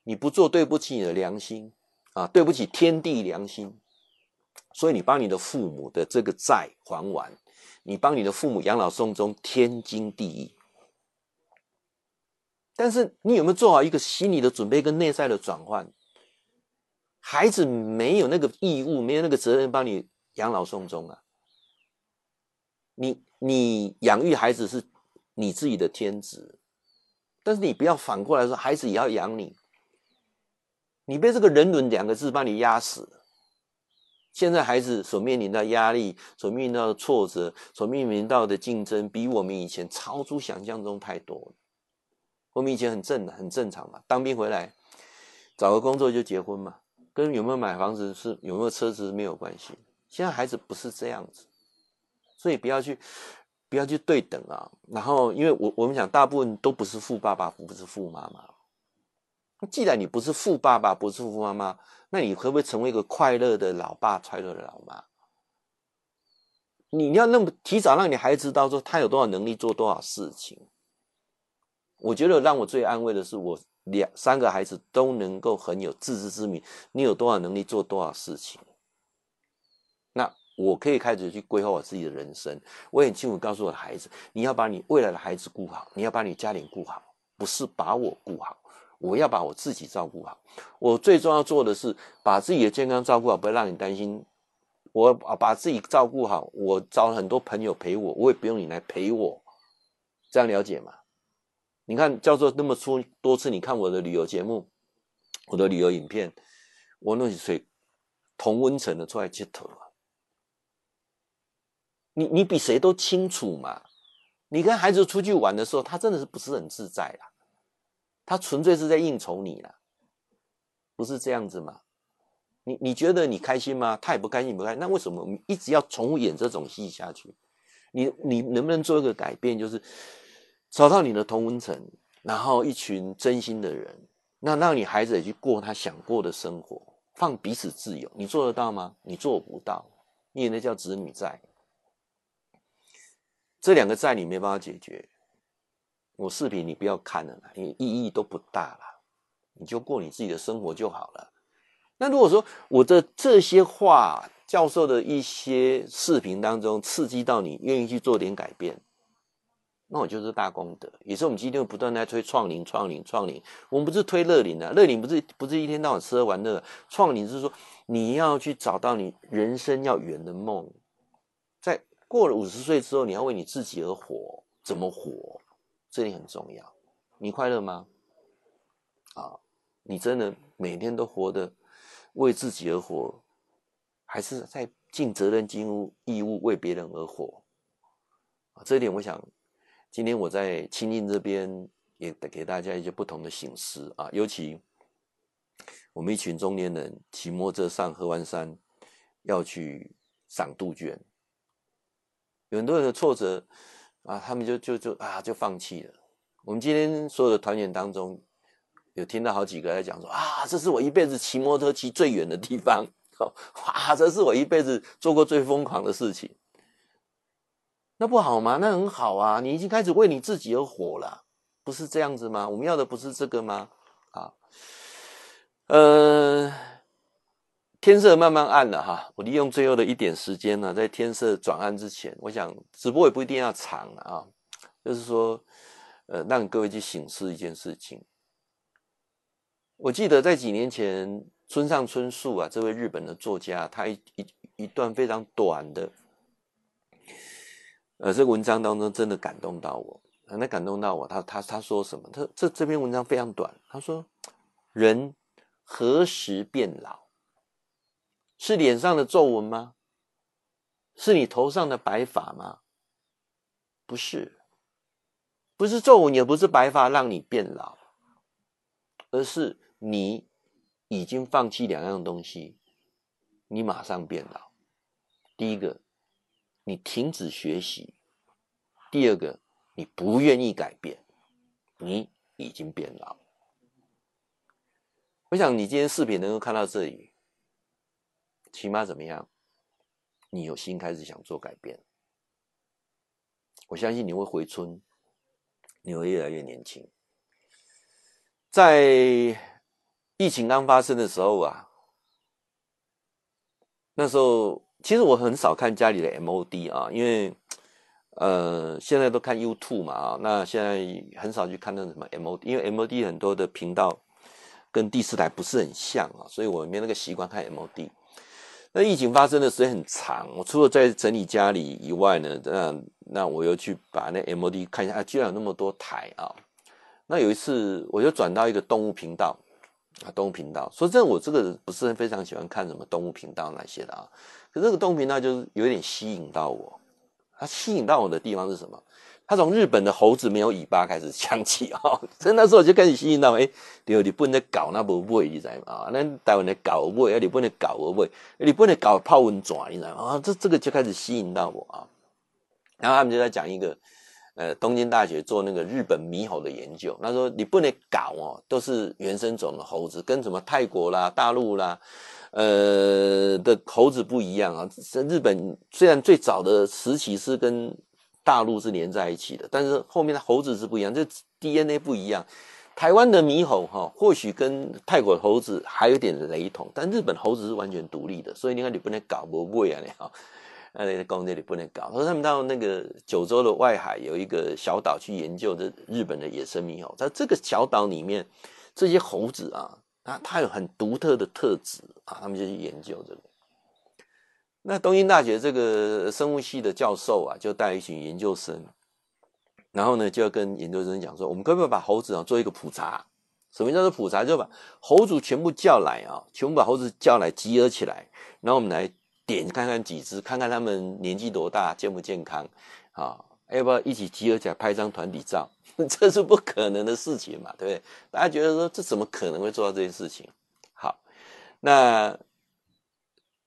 你不做对不起你的良心啊，对不起天地良心，所以你帮你的父母的这个债还完，你帮你的父母养老送终，天经地义。但是你有没有做好一个心理的准备跟内在的转换？孩子没有那个义务，没有那个责任帮你养老送终啊。你你养育孩子是你自己的天职，但是你不要反过来说孩子也要养你。你被这个人伦两个字把你压死了。现在孩子所面临的压力、所面临到的挫折、所面临到的竞争，比我们以前超出想象中太多了。我们以前很正的，很正常嘛。当兵回来，找个工作就结婚嘛，跟有没有买房子是有没有车子没有关系。现在孩子不是这样子，所以不要去，不要去对等啊。然后，因为我我们讲，大部分都不是富爸爸，不是富妈妈。既然你不是富爸爸，不是富妈妈，那你会不会成为一个快乐的老爸、快乐的老妈？你要那么提早让你孩子知道说他有多少能力做多少事情。我觉得让我最安慰的是，我两三个孩子都能够很有自知之明。你有多少能力做多少事情，那我可以开始去规划我自己的人生。我很清楚告诉我的孩子，你要把你未来的孩子顾好，你要把你家庭顾好，不是把我顾好。我要把我自己照顾好。我最重要做的是把自己的健康照顾好，不会让你担心。我把自己照顾好，我找很多朋友陪我，我也不用你来陪我。这样了解吗？你看，教授那么出多次，你看我的旅游节目，我的旅游影片，我那水同温层的出来接头啊！你你比谁都清楚嘛！你跟孩子出去玩的时候，他真的是不是很自在啦？他纯粹是在应酬你啦，不是这样子吗？你你觉得你开心吗？他也不开心，不开心。那为什么我们一直要重演这种戏下去？你你能不能做一个改变？就是。找到你的同温层，然后一群真心的人，那让你孩子也去过他想过的生活，放彼此自由，你做得到吗？你做不到，因为那叫子女债，这两个债你没办法解决。我视频你不要看了，因为意义都不大了，你就过你自己的生活就好了。那如果说我的这些话，教授的一些视频当中刺激到你，愿意去做点改变。那我就是大功德，也是我们今天不断在推创龄、创龄、创龄。我们不是推乐龄啊，乐龄不是不是一天到晚吃喝玩乐，创龄是说你要去找到你人生要圆的梦，在过了五十岁之后，你要为你自己而活，怎么活？这点很重要。你快乐吗？啊，你真的每天都活得为自己而活，还是在尽责任、尽义务为别人而活？啊，这一点我想。今天我在清境这边也给大家一些不同的省思啊，尤其我们一群中年人骑摩托车上合欢山，要去赏杜鹃。有很多人的挫折啊，他们就就就啊就放弃了。我们今天所有的团员当中，有听到好几个在讲说啊，这是我一辈子骑摩托车骑最远的地方，哇，这是我一辈子做过最疯狂的事情。那不好吗？那很好啊，你已经开始为你自己而活了，不是这样子吗？我们要的不是这个吗？啊，呃，天色慢慢暗了哈，我利用最后的一点时间呢，在天色转暗之前，我想直播也不一定要长啊，就是说。呃，让各位去醒思一件事情。我记得在几年前，村上春树啊，这位日本的作家，他一一一段非常短的，呃，这个文章当中真的感动到我，那感动到我。他他他说什么？他这这篇文章非常短。他说：“人何时变老？是脸上的皱纹吗？是你头上的白发吗？不是。”不是皱纹，也不是白发让你变老，而是你已经放弃两样东西，你马上变老。第一个，你停止学习；第二个，你不愿意改变，你已经变老。我想你今天视频能够看到这里，起码怎么样？你有心开始想做改变，我相信你会回春。你会越来越年轻。在疫情刚发生的时候啊，那时候其实我很少看家里的 MOD 啊，因为呃现在都看 YouTube 嘛啊，那现在很少去看那什么 MOD，因为 MOD 很多的频道跟第四台不是很像啊，所以我没那个习惯看 MOD。那疫情发生的时间很长，我除了在整理家里以外呢，那那我又去把那 MOD 看一下，啊，居然有那么多台啊！那有一次我就转到一个动物频道啊，动物频道。说真的，我这个不是非常喜欢看什么动物频道那些的啊，可这个动物频道就是有点吸引到我。它吸引到我的地方是什么？他从日本的猴子没有尾巴开始讲起哦，(laughs) 所以那时候我就开始吸引到，哎，对，你不能搞那不会，你知道吗？那台湾的搞不会，你不能搞不会，你不能搞泡温泉，你知道吗？啊，这这个就开始吸引到我啊。然后他们就在讲一个，呃，东京大学做那个日本猕猴的研究，他说你不能搞哦，都是原生种的猴子，跟什么泰国啦、大陆啦，呃的猴子不一样啊。日本虽然最早的时期是跟大陆是连在一起的，但是后面的猴子是不一样，这 DNA 不一样。台湾的猕猴哈，或许跟泰国猴子还有点雷同，但日本猴子是完全独立的。所以你看，你不能搞不会啊，你哈，那你公这里不能搞。说他们到那个九州的外海有一个小岛去研究这日本的野生猕猴，在这个小岛里面，这些猴子啊，它它有很独特的特质啊，他们就去研究这个。那东京大学这个生物系的教授啊，就带一群研究生，然后呢，就要跟研究生讲说，我们可不可以把猴子啊做一个普查？什么叫做普查？就把猴子全部叫来啊，全部把猴子叫来集合起来，然后我们来点看看几只，看看他们年纪多大，健不健康啊？要不要一起集合起来拍张团体照？(laughs) 这是不可能的事情嘛，对不对？大家觉得说，这怎么可能会做到这件事情？好，那。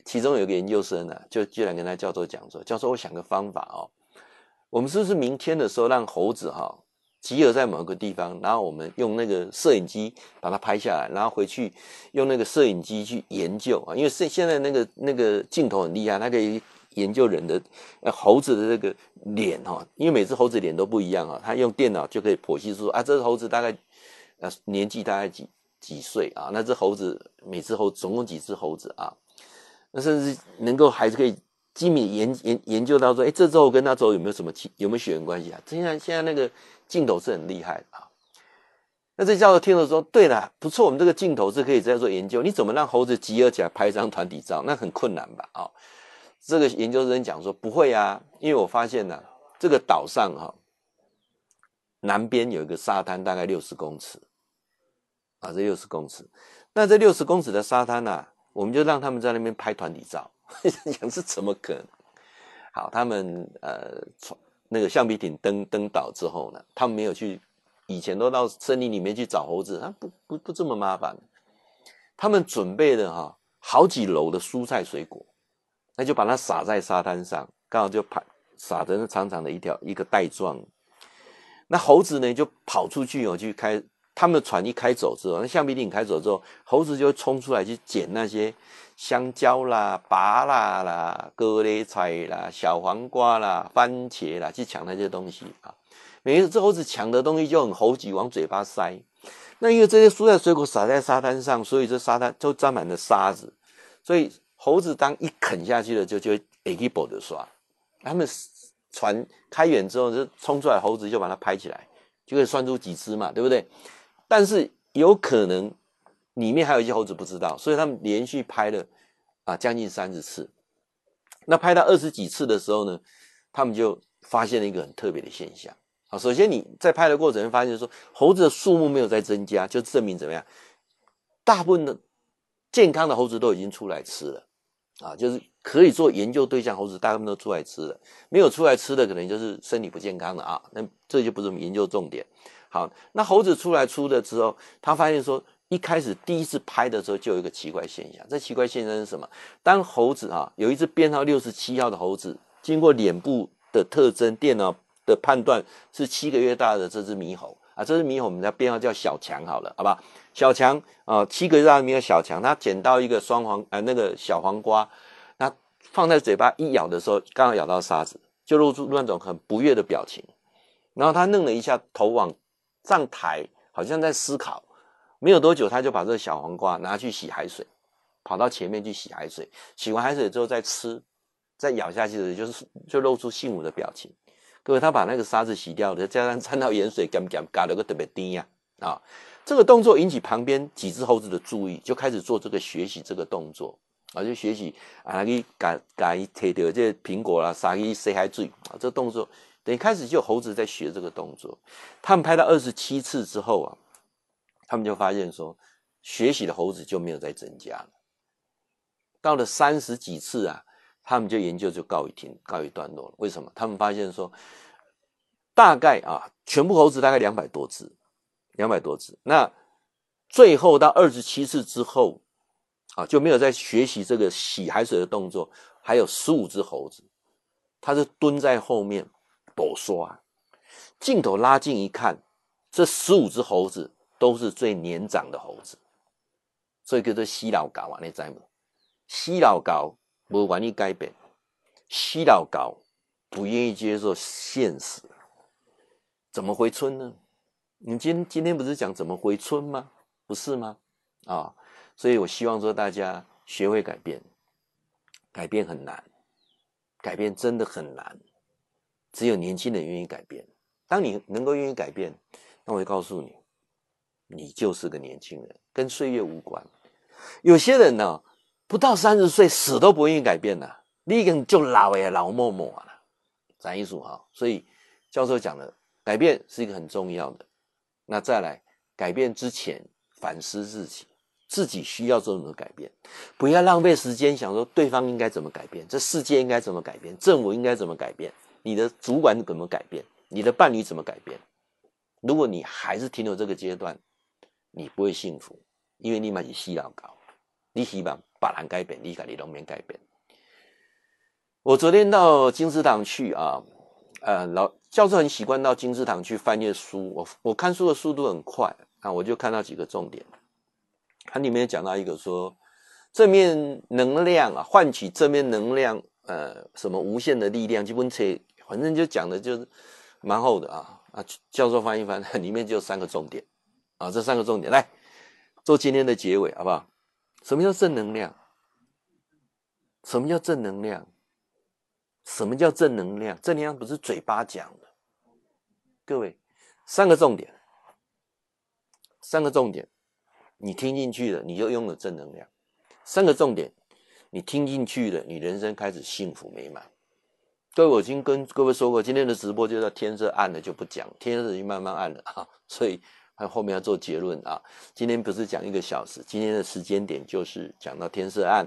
其中有一个研究生呢、啊，就居然跟他教授讲说：“教授，我想个方法哦，我们是不是明天的时候让猴子哈、集合在某个地方，然后我们用那个摄影机把它拍下来，然后回去用那个摄影机去研究啊？因为现现在那个那个镜头很厉害，它可以研究人的猴子的这个脸哈、哦，因为每只猴子脸都不一样啊，他用电脑就可以剖析出啊，这只猴子大概呃年纪大概几几岁啊？那只猴子每只猴总共几只猴子啊？”那甚至能够还是可以精密研研研究到说，哎，这之后跟那之后有没有什么亲有没有血缘关系啊？现在现在那个镜头是很厉害啊。那这教授听了说，对了，不错，我们这个镜头是可以这样做研究。你怎么让猴子集合起来拍一张团体照？那很困难吧？啊，这个研究生讲说不会啊，因为我发现呢、啊，这个岛上哈、啊，南边有一个沙滩，大概六十公尺啊，这六十公尺，那这六十公尺的沙滩呢、啊？我们就让他们在那边拍团体照，(laughs) 想是怎么可能？好，他们呃，从那个橡皮艇登登岛之后呢，他们没有去，以前都到森林里面去找猴子，他不不不这么麻烦。他们准备了哈好几楼的蔬菜水果，那就把它撒在沙滩上，刚好就排撒成长长的一条一个带状。那猴子呢就跑出去哦，去开他们的船一开走之后，那橡皮艇开走之后，猴子就冲出来去捡那些香蕉啦、芭乐啦、高丽菜啦、小黄瓜啦、番茄啦，去抢那些东西啊。每一次这猴子抢的东西就很猴急，往嘴巴塞。那因为这些蔬菜水果撒在沙滩上，所以这沙滩就沾满了沙子，所以猴子当一啃下去了，就就会一记宝的刷。他们。船开远之后，就冲出来，猴子就把它拍起来，就可以算出几只嘛，对不对？但是有可能里面还有一些猴子不知道，所以他们连续拍了啊将近三十次。那拍到二十几次的时候呢，他们就发现了一个很特别的现象。啊，首先你在拍的过程发现说，猴子的数目没有在增加，就证明怎么样？大部分的健康的猴子都已经出来吃了。啊，就是可以做研究对象猴子，大部分都出来吃了，没有出来吃的，可能就是身体不健康的啊。那这就不是我们研究重点。好，那猴子出来出的之后，他发现说，一开始第一次拍的时候就有一个奇怪现象。这奇怪现象是什么？当猴子啊，有一只编号六十七号的猴子，经过脸部的特征电脑的判断是七个月大的这只猕猴啊，这只猕猴我们的编号叫小强，好了，好吧？小强啊、七个月大的猕猴小强，他捡到一个双黄呃那个小黄瓜，那放在嘴巴一咬的时候，刚好咬到沙子，就露出那种很不悦的表情。然后他愣了一下头往上台，好像在思考。没有多久，他就把这个小黄瓜拿去洗海水，跑到前面去洗海水。洗完海水之后再吃，再咬下去的时候就是就露出幸福的表情。各位，他把那个沙子洗掉了，加上掺到盐水，干干嘎了个特别甜呀啊！这个动作引起旁边几只猴子的注意，就开始做这个学习这个动作啊，就学习啊，给改改贴掉这苹果啦，撒去洗海水啊，这动作等一开始就猴子在学这个动作。他们拍到二十七次之后啊，他们就发现说，学习的猴子就没有再增加了。到了三十几次啊，他们就研究就告一停，告一段落了。为什么？他们发现说，大概啊，全部猴子大概两百多只。两百多只，那最后到二十七次之后，啊，就没有再学习这个洗海水的动作。还有十五只猴子，它是蹲在后面抖刷。镜头拉近一看，这十五只猴子都是最年长的猴子，所以叫做西老高啊，你知吗？西老高不愿意改变，西老高不愿意接受现实，怎么回村呢？你今今天不是讲怎么回村吗？不是吗？啊、所以我希望说大家学会改变，改变很难，改变真的很难，只有年轻人愿意改变。当你能够愿意改变，那我就告诉你，你就是个年轻人，跟岁月无关。有些人呢，不到三十岁死都不愿意改变呐，你已经就老呀，老默默了，咱一说哈。所以教授讲的，改变是一个很重要的。那再来改变之前，反思自己，自己需要做什么改变，不要浪费时间想说对方应该怎么改变，这世界应该怎么改变，政府应该怎么改变，你的主管怎么改变，你的伴侣怎么改变。如果你还是停留这个阶段，你不会幸福，因为你嘛是死老搞，你希望把人改变，你自己都没改变。我昨天到金石堂去啊。呃，老教授很习惯到金石堂去翻阅书，我我看书的速度很快啊，我就看到几个重点。它里面讲到一个说，正面能量啊，唤起正面能量，呃，什么无限的力量，基本切，反正就讲的就是蛮厚的啊啊，教授翻一翻，(laughs) 里面就三个重点啊，这三个重点来做今天的结尾，好不好？什么叫正能量？什么叫正能量？什么叫正能量？正能量不是嘴巴讲的。各位，三个重点，三个重点，你听进去了，你就用了正能量。三个重点，你听进去了，你人生开始幸福美满。各位，我已经跟各位说过，今天的直播就叫天色暗了就不讲，天色已经慢慢暗了 (laughs) 啊，所以还后面要做结论啊。今天不是讲一个小时，今天的时间点就是讲到天色暗，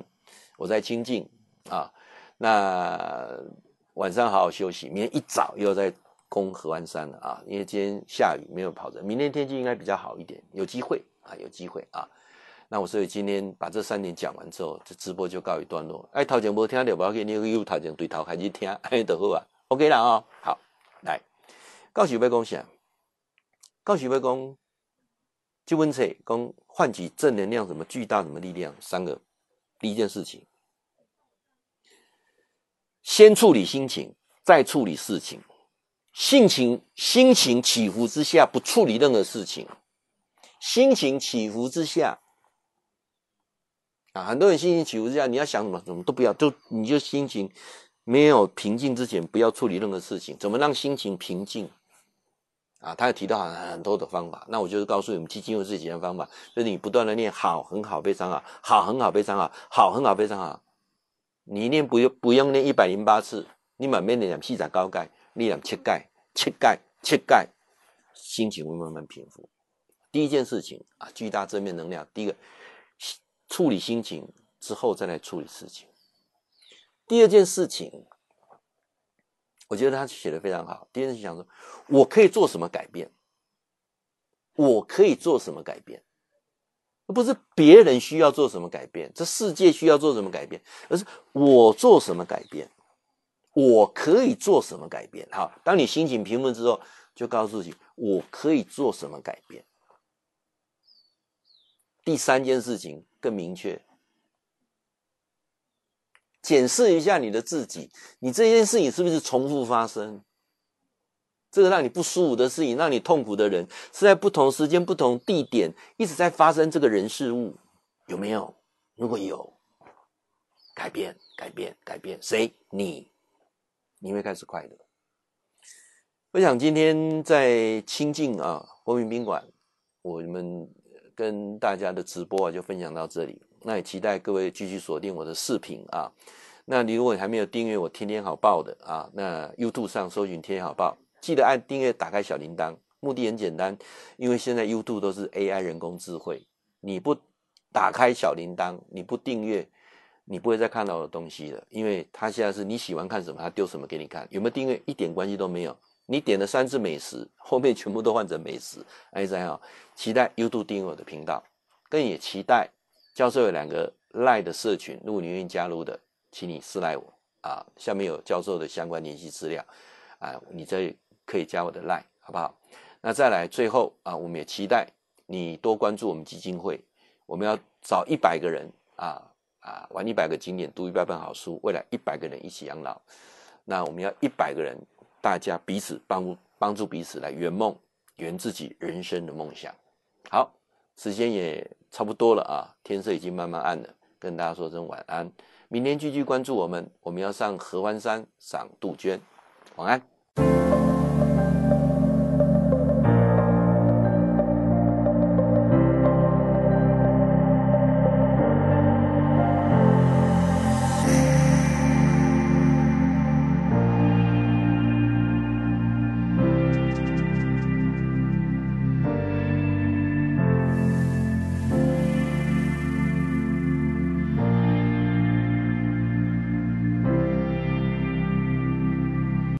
我在清静啊。那晚上好好休息，明天一早又要再攻合欢山了啊！因为今天下雨没有跑着，明天天气应该比较好一点，有机会啊，有机会啊。那我所以今天把这三点讲完之后，这直播就告一段落。哎，头前没听到，不要紧，你又头前对头开始听，(laughs) 哎，就好啊。OK 了啊、哦，好，来，告诉要讲啥？告诉要讲，这本册讲唤起正能量，什么巨大什么力量？三个，第一件事情，先处理心情，再处理事情。性情心情起伏之下，不处理任何事情。心情起伏之下。很多人心情起伏之下，你要想什么，什么都不要，就你就心情没有平静之前，不要处理任何事情。怎么让心情平静？啊，他有提到很很多的方法。那我就是告诉你们，基金会这几件方法，就是你不断的念好，很好，非常好，好，很好，非常好，好，很好，非常好。你念不用不用念一百零八次，你满面的两细仔高钙，念两切钙，切钙，切钙，心情会慢慢平复。第一件事情啊，巨大正面能量。第一个。处理心情之后再来处理事情。第二件事情，我觉得他写的非常好。第二件事想说，我可以做什么改变？我可以做什么改变？不是别人需要做什么改变，这世界需要做什么改变，而是我做什么改变？我可以做什么改变？好，当你心情平稳之后，就告诉自己，我可以做什么改变？第三件事情更明确，检视一下你的自己，你这件事情是不是重复发生？这个让你不舒服的事情，让你痛苦的人，是在不同时间、不同地点一直在发生这个人事物，有没有？如果有，改变，改变，改变，谁？你，你会开始快乐。我想今天在清境啊，国民宾馆，我们。跟大家的直播啊，就分享到这里。那也期待各位继续锁定我的视频啊。那你如果你还没有订阅我天天好报的啊，那 YouTube 上搜寻天天好报，记得按订阅，打开小铃铛。目的很简单，因为现在 YouTube 都是 AI 人工智慧，你不打开小铃铛，你不订阅，你不会再看到的东西了。因为它现在是你喜欢看什么，它丢什么给你看。有没有订阅一点关系都没有。你点了三次美食，后面全部都换成美食。哎，这样期待 YouTube 订阅我的频道，更也期待教授有两个赖的社群，如果你愿意加入的，请你私赖我啊。下面有教授的相关联系资料啊，你这可以加我的赖，好不好？那再来最后啊，我们也期待你多关注我们基金会，我们要找一百个人啊啊，玩一百个经典，读一百本好书，未来一百个人一起养老。那我们要一百个人。大家彼此帮帮助彼此来圆梦，圆自己人生的梦想。好，时间也差不多了啊，天色已经慢慢暗了，跟大家说声晚安。明天继续关注我们，我们要上合欢山赏杜鹃。晚安。